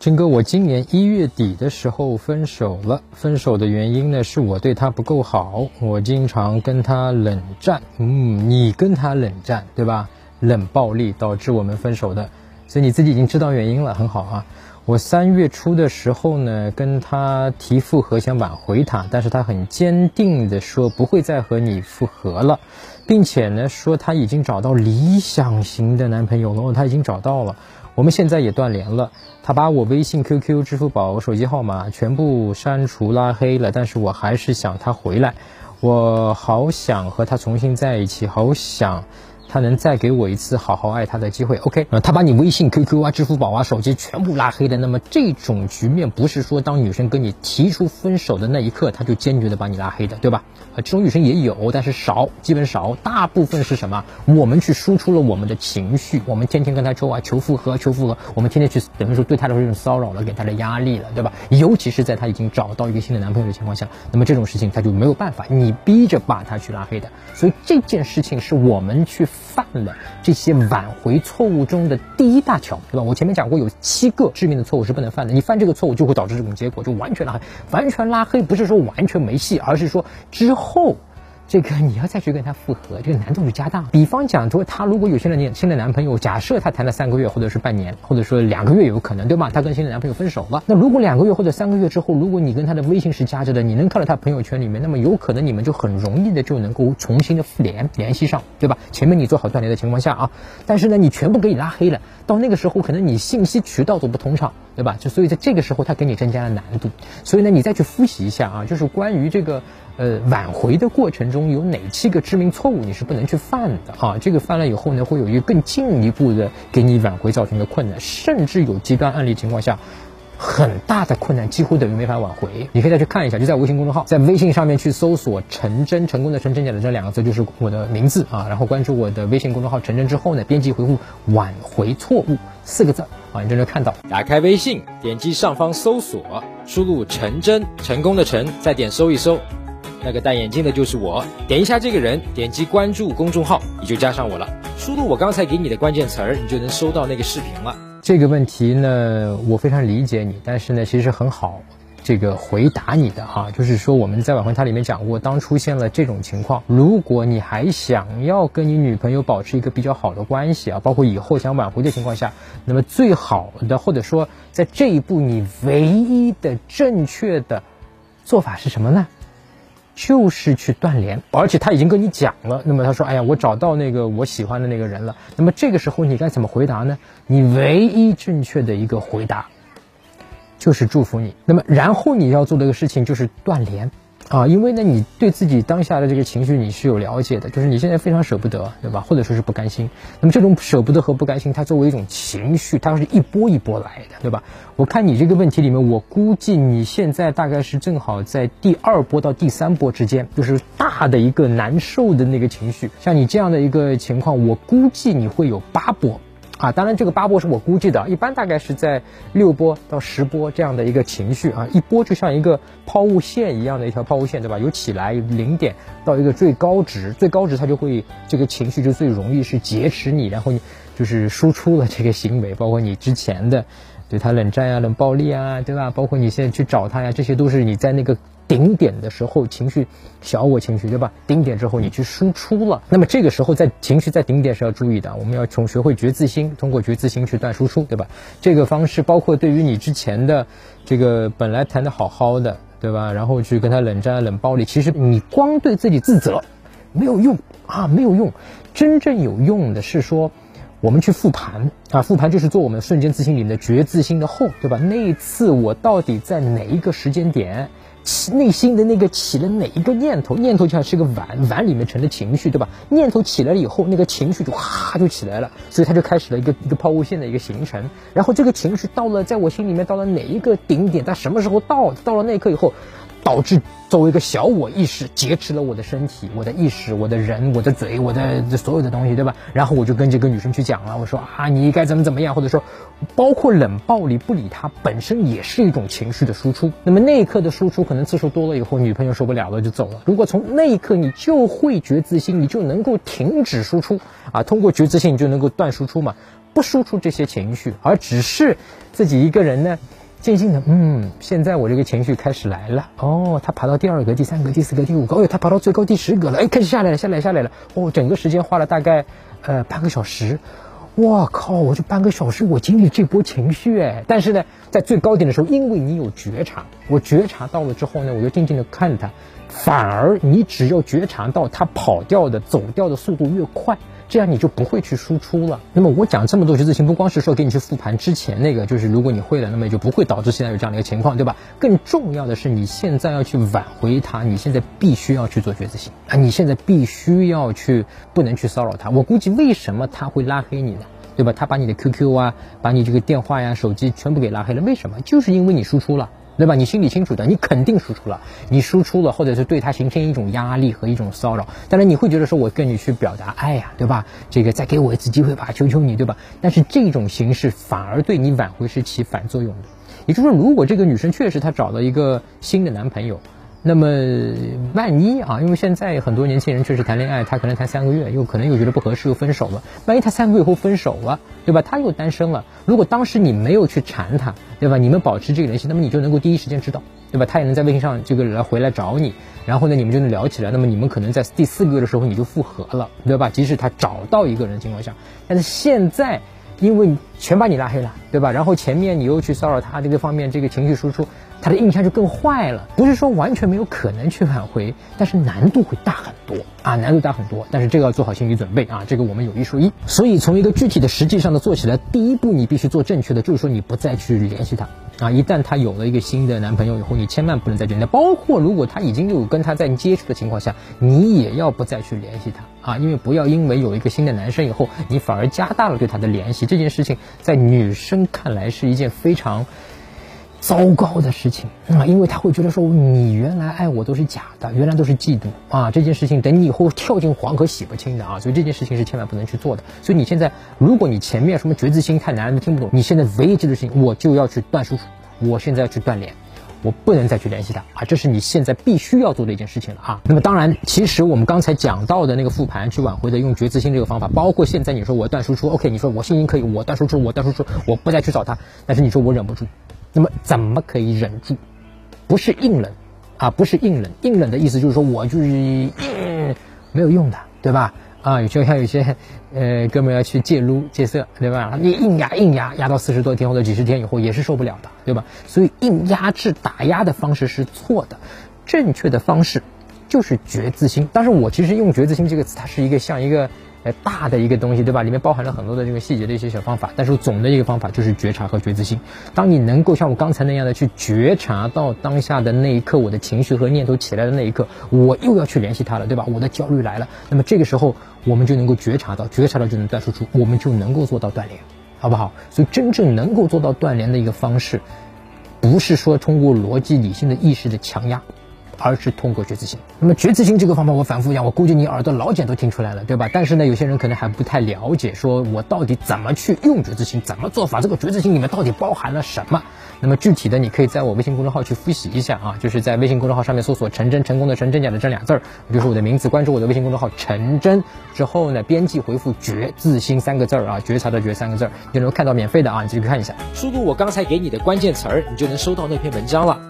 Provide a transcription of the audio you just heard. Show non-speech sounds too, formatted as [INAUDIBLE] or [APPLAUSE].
陈哥，我今年一月底的时候分手了。分手的原因呢，是我对他不够好，我经常跟他冷战。嗯，你跟他冷战，对吧？冷暴力导致我们分手的，所以你自己已经知道原因了，很好啊。我三月初的时候呢，跟他提复合，想挽回他，但是他很坚定的说不会再和你复合了，并且呢说他已经找到理想型的男朋友了，他已经找到了。我们现在也断联了，他把我微信、QQ、支付宝、手机号码全部删除拉黑了，但是我还是想他回来，我好想和他重新在一起，好想。他能再给我一次好好爱他的机会，OK？呃，他把你微信、QQ 啊、支付宝啊、手机全部拉黑了。那么这种局面不是说当女生跟你提出分手的那一刻，他就坚决的把你拉黑的，对吧？啊，这种女生也有，但是少，基本少。大部分是什么？我们去输出了我们的情绪，我们天天跟他求啊，求复合，求复合。我们天天去等于说对他的这种骚扰了，给他的压力了，对吧？[LAUGHS] 尤其是在他已经找到一个新的男朋友的情况下，那么这种事情他就没有办法，你逼着把他去拉黑的。所以这件事情是我们去。犯了这些挽回错误中的第一大条，对吧？我前面讲过，有七个致命的错误是不能犯的。你犯这个错误，就会导致这种结果，就完全拉黑。完全拉黑不是说完全没戏，而是说之后。这个你要再去跟他复合，这个难度就加大。比方讲说，他如果有新的年新的男朋友，假设他谈了三个月，或者是半年，或者说两个月有可能，对吧？他跟新的男朋友分手了，那如果两个月或者三个月之后，如果你跟他的微信是加着的，你能看到他朋友圈里面，那么有可能你们就很容易的就能够重新的复联联系上，对吧？前面你做好断联的情况下啊，但是呢，你全部给你拉黑了，到那个时候可能你信息渠道都不通畅，对吧？就所以在这个时候他给你增加了难度，所以呢，你再去复习一下啊，就是关于这个。呃，挽回的过程中有哪七个致命错误你是不能去犯的啊？这个犯了以后呢，会有一个更进一步的给你挽回造成的困难，甚至有极端案例情况下，很大的困难，几乎等于没法挽回。你可以再去看一下，就在微信公众号，在微信上面去搜索“陈真”，成功的陈真假的这两个字就是我的名字啊，然后关注我的微信公众号“陈真”之后呢，编辑回复“挽回错误”四个字啊，你就能看到。打开微信，点击上方搜索，输入“陈真”，成功的陈，再点搜一搜。那个戴眼镜的就是我，点一下这个人，点击关注公众号，你就加上我了。输入我刚才给你的关键词儿，你就能收到那个视频了。这个问题呢，我非常理解你，但是呢，其实很好，这个回答你的哈，就是说我们在挽回它里面讲过，当出现了这种情况，如果你还想要跟你女朋友保持一个比较好的关系啊，包括以后想挽回的情况下，那么最好的或者说在这一步你唯一的正确的做法是什么呢？就是去断联，而且他已经跟你讲了。那么他说：“哎呀，我找到那个我喜欢的那个人了。”那么这个时候你该怎么回答呢？你唯一正确的一个回答就是祝福你。那么然后你要做的一个事情就是断联。啊，因为呢，你对自己当下的这个情绪你是有了解的，就是你现在非常舍不得，对吧？或者说是不甘心。那么这种舍不得和不甘心，它作为一种情绪，它是一波一波来的，对吧？我看你这个问题里面，我估计你现在大概是正好在第二波到第三波之间，就是大的一个难受的那个情绪。像你这样的一个情况，我估计你会有八波。啊，当然这个八波是我估计的，一般大概是在六波到十波这样的一个情绪啊，一波就像一个抛物线一样的一条抛物线，对吧？有起来零点到一个最高值，最高值它就会这个情绪就最容易是劫持你，然后你就是输出了这个行为，包括你之前的对他冷战呀、冷暴力啊，对吧？包括你现在去找他呀，这些都是你在那个。顶点的时候，情绪小我情绪对吧？顶点之后，你去输出了，那么这个时候在情绪在顶点是要注意的，我们要从学会觉自心，通过觉自心去断输出，对吧？这个方式包括对于你之前的这个本来谈的好好的，对吧？然后去跟他冷战冷暴力，其实你光对自己自责没有用啊，没有用。真正有用的是说，我们去复盘啊，复盘就是做我们瞬间自信里面的觉自心的后，对吧？那一次我到底在哪一个时间点？起内心的那个起了哪一个念头？念头就像是个碗，碗里面盛的情绪，对吧？念头起来了以后，那个情绪就哈就起来了，所以它就开始了一个一个抛物线的一个形成。然后这个情绪到了，在我心里面到了哪一个顶点？它什么时候到？到了那一刻以后。导致作为一个小我意识劫持了我的身体、我的意识、我的人、我的嘴、我的 [LAUGHS] 所有的东西，对吧？然后我就跟这个女生去讲了，我说啊，你该怎么怎么样，或者说，包括冷暴力不理她本身也是一种情绪的输出。那么那一刻的输出可能次数多了以后，女朋友受不了了就走了。如果从那一刻你就会觉自信，你就能够停止输出啊，通过觉自信你就能够断输出嘛。不输出这些情绪，而只是自己一个人呢，渐进的，嗯，现在我这个情绪开始来了，哦，他爬到第二格、第三格、第四格、第五格，哦，他爬到最高第十格了，哎，开始下来了，下来，下来了，哦，整个时间花了大概呃半个小时，我靠，我就半个小时，我经历这波情绪，哎，但是呢，在最高点的时候，因为你有觉察，我觉察到了之后呢，我就静静的看他，反而你只要觉察到他跑掉的、走掉的速度越快。这样你就不会去输出了。那么我讲这么多觉知性，不光是说给你去复盘之前那个，就是如果你会了，那么也就不会导致现在有这样的一个情况，对吧？更重要的是，你现在要去挽回他，你现在必须要去做觉知性啊！你现在必须要去，不能去骚扰他。我估计为什么他会拉黑你呢？对吧？他把你的 QQ 啊，把你这个电话呀、手机全部给拉黑了，为什么？就是因为你输出了。对吧？你心里清楚的，你肯定输出了，你输出了，或者是对他形成一种压力和一种骚扰。当然，你会觉得说，我跟你去表达爱呀，对吧？这个再给我一次机会吧，求求你，对吧？但是这种形式反而对你挽回是起反作用的。也就是说，如果这个女生确实她找了一个新的男朋友。那么万一啊，因为现在很多年轻人确实谈恋爱，他可能谈三个月，又可能又觉得不合适，又分手了。万一他三个月后分手了，对吧？他又单身了。如果当时你没有去缠他，对吧？你们保持这个联系，那么你就能够第一时间知道，对吧？他也能在微信上这个来回来找你，然后呢，你们就能聊起来。那么你们可能在第四个月的时候你就复合了，对吧？即使他找到一个人的情况下，但是现在因为全把你拉黑了，对吧？然后前面你又去骚扰他这个方面，这个情绪输出。他的印象就更坏了，不是说完全没有可能去挽回，但是难度会大很多啊，难度大很多。但是这个要做好心理准备啊，这个我们有一说一。所以从一个具体的实际上的做起来，第一步你必须做正确的，就是说你不再去联系他啊。一旦她有了一个新的男朋友以后，你千万不能再见面。包括如果她已经有跟他在接触的情况下，你也要不再去联系她啊，因为不要因为有一个新的男生以后，你反而加大了对她的联系。这件事情在女生看来是一件非常。糟糕的事情啊，因为他会觉得说，你原来爱我都是假的，原来都是嫉妒啊，这件事情等你以后跳进黄河洗不清的啊，所以这件事情是千万不能去做的。所以你现在，如果你前面什么觉知心太难了，听不懂，你现在唯一知的事情，我就要去断输出，我现在要去断联，我不能再去联系他啊，这是你现在必须要做的一件事情了啊。那么当然，其实我们刚才讲到的那个复盘去挽回的，用觉知心这个方法，包括现在你说我断输出，OK，你说我信心可以，我断输出，我断输出，我不再去找他，但是你说我忍不住。那么怎么可以忍住？不是硬忍，啊，不是硬忍。硬忍的意思就是说我就是硬没有用的，对吧？啊，有些像有些呃哥们要去戒撸戒色，对吧？你硬压硬压压到四十多天或者几十天以后也是受不了的，对吧？所以硬压制打压的方式是错的，正确的方式就是觉自心。但是我其实用觉自心这个词，它是一个像一个。呃，大的一个东西，对吧？里面包含了很多的这个细节的一些小方法，但是总的一个方法就是觉察和觉知性。当你能够像我刚才那样的去觉察到当下的那一刻，我的情绪和念头起来的那一刻，我又要去联系他了，对吧？我的焦虑来了，那么这个时候我们就能够觉察到，觉察到就能断输出，我们就能够做到断联，好不好？所以真正能够做到断联的一个方式，不是说通过逻辑理性的意识的强压。而是通过觉知性。那么觉知性这个方法，我反复讲，我估计你耳朵老茧都听出来了，对吧？但是呢，有些人可能还不太了解，说我到底怎么去用觉知性，怎么做法？这个觉知性里面到底包含了什么？那么具体的，你可以在我微信公众号去复习一下啊，就是在微信公众号上面搜索“陈真成功的陈真假的真”俩字儿，就是我的名字，关注我的微信公众号“陈真”之后呢，编辑回复“觉自心”三个字儿啊，觉察的觉三个字儿，就能看到免费的啊，你继续看一下。输入我刚才给你的关键词儿，你就能收到那篇文章了。